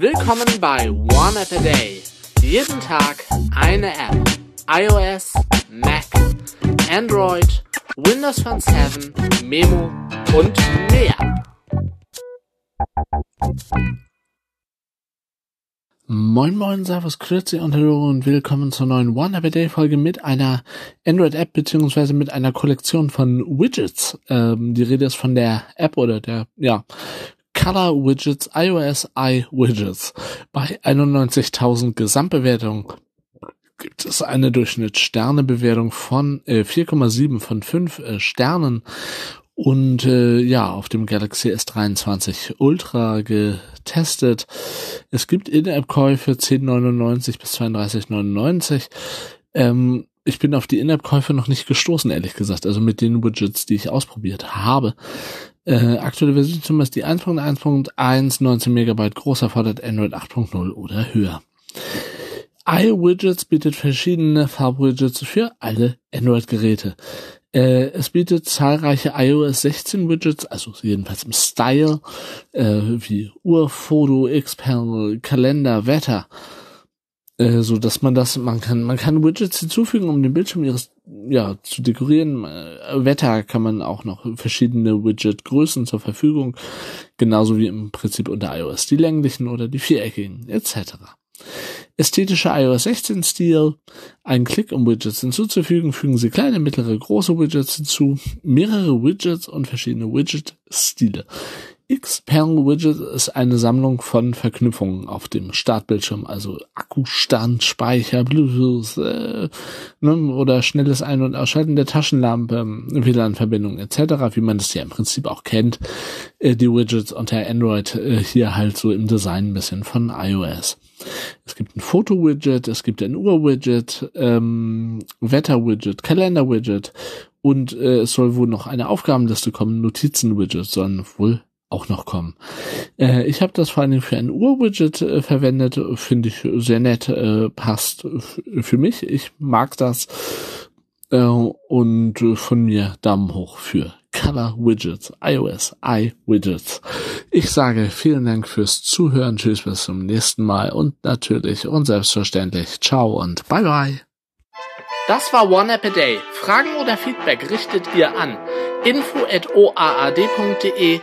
Willkommen bei One App a Day. Jeden Tag eine App. iOS, Mac, Android, Windows Phone 7, Memo und mehr. Moin Moin, Servus, Grüezi und Hallo und willkommen zur neuen One App a Day Folge mit einer Android-App beziehungsweise mit einer Kollektion von Widgets. Ähm, die Rede ist von der App oder der, ja, Color Widgets, iOS iWidgets. Bei 91.000 Gesamtbewertungen gibt es eine Durchschnittssternebewertung von äh, 4,7 von 5 äh, Sternen und äh, ja, auf dem Galaxy S23 Ultra getestet. Es gibt In-App-Käufe 10,99 bis 32,99. Ähm, ich bin auf die In-App-Käufe noch nicht gestoßen, ehrlich gesagt. Also mit den Widgets, die ich ausprobiert habe. Äh, aktuelle Version zum Beispiel die 1.1.1, 19 Megabyte groß, erfordert Android 8.0 oder höher. iWidgets bietet verschiedene Farbwidgets für alle Android-Geräte. Äh, es bietet zahlreiche iOS 16 Widgets, also jedenfalls im Style, äh, wie Uhr, Foto, Xpanel, Kalender, Wetter, äh, so dass man das, man kann, man kann Widgets hinzufügen, um den Bildschirm ihres, ja, zu dekorieren. Äh, Wetter kann man auch noch verschiedene Widget-Größen zur Verfügung, genauso wie im Prinzip unter iOS die länglichen oder die viereckigen, etc. Ästhetischer iOS 16 Stil. Ein Klick, um Widgets hinzuzufügen. Fügen Sie kleine, mittlere, große Widgets hinzu. Mehrere Widgets und verschiedene Widget-Stile. Xpanel Widget ist eine Sammlung von Verknüpfungen auf dem Startbildschirm, also Akkustand, Speicher, Bluetooth äh, ne, oder schnelles Ein- und Ausschalten der Taschenlampe, WLAN-Verbindung etc., wie man das ja im Prinzip auch kennt. Äh, die Widgets unter Android äh, hier halt so im Design ein bisschen von iOS. Es gibt ein Foto-Widget, es gibt ein Uhr-Widget, ähm, Wetter-Widget, Kalender-Widget und äh, es soll wohl noch eine Aufgabenliste kommen, Notizen-Widget sollen wohl auch noch kommen. Äh, ich habe das vor Dingen für ein Uhr-Widget äh, verwendet, finde ich sehr nett, äh, passt für mich. Ich mag das äh, und von mir Daumen hoch für Color Widgets, iOS iWidgets. Ich sage vielen Dank fürs Zuhören, tschüss bis zum nächsten Mal und natürlich und selbstverständlich ciao und bye bye. Das war One App a Day. Fragen oder Feedback richtet ihr an info at oaad.de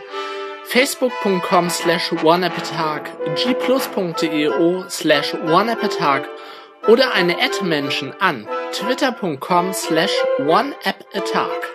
facebook.com slash oneappatag, gplus.eo slash oneappatag oder eine Ad-Menschen an twitter.com slash oneappatag.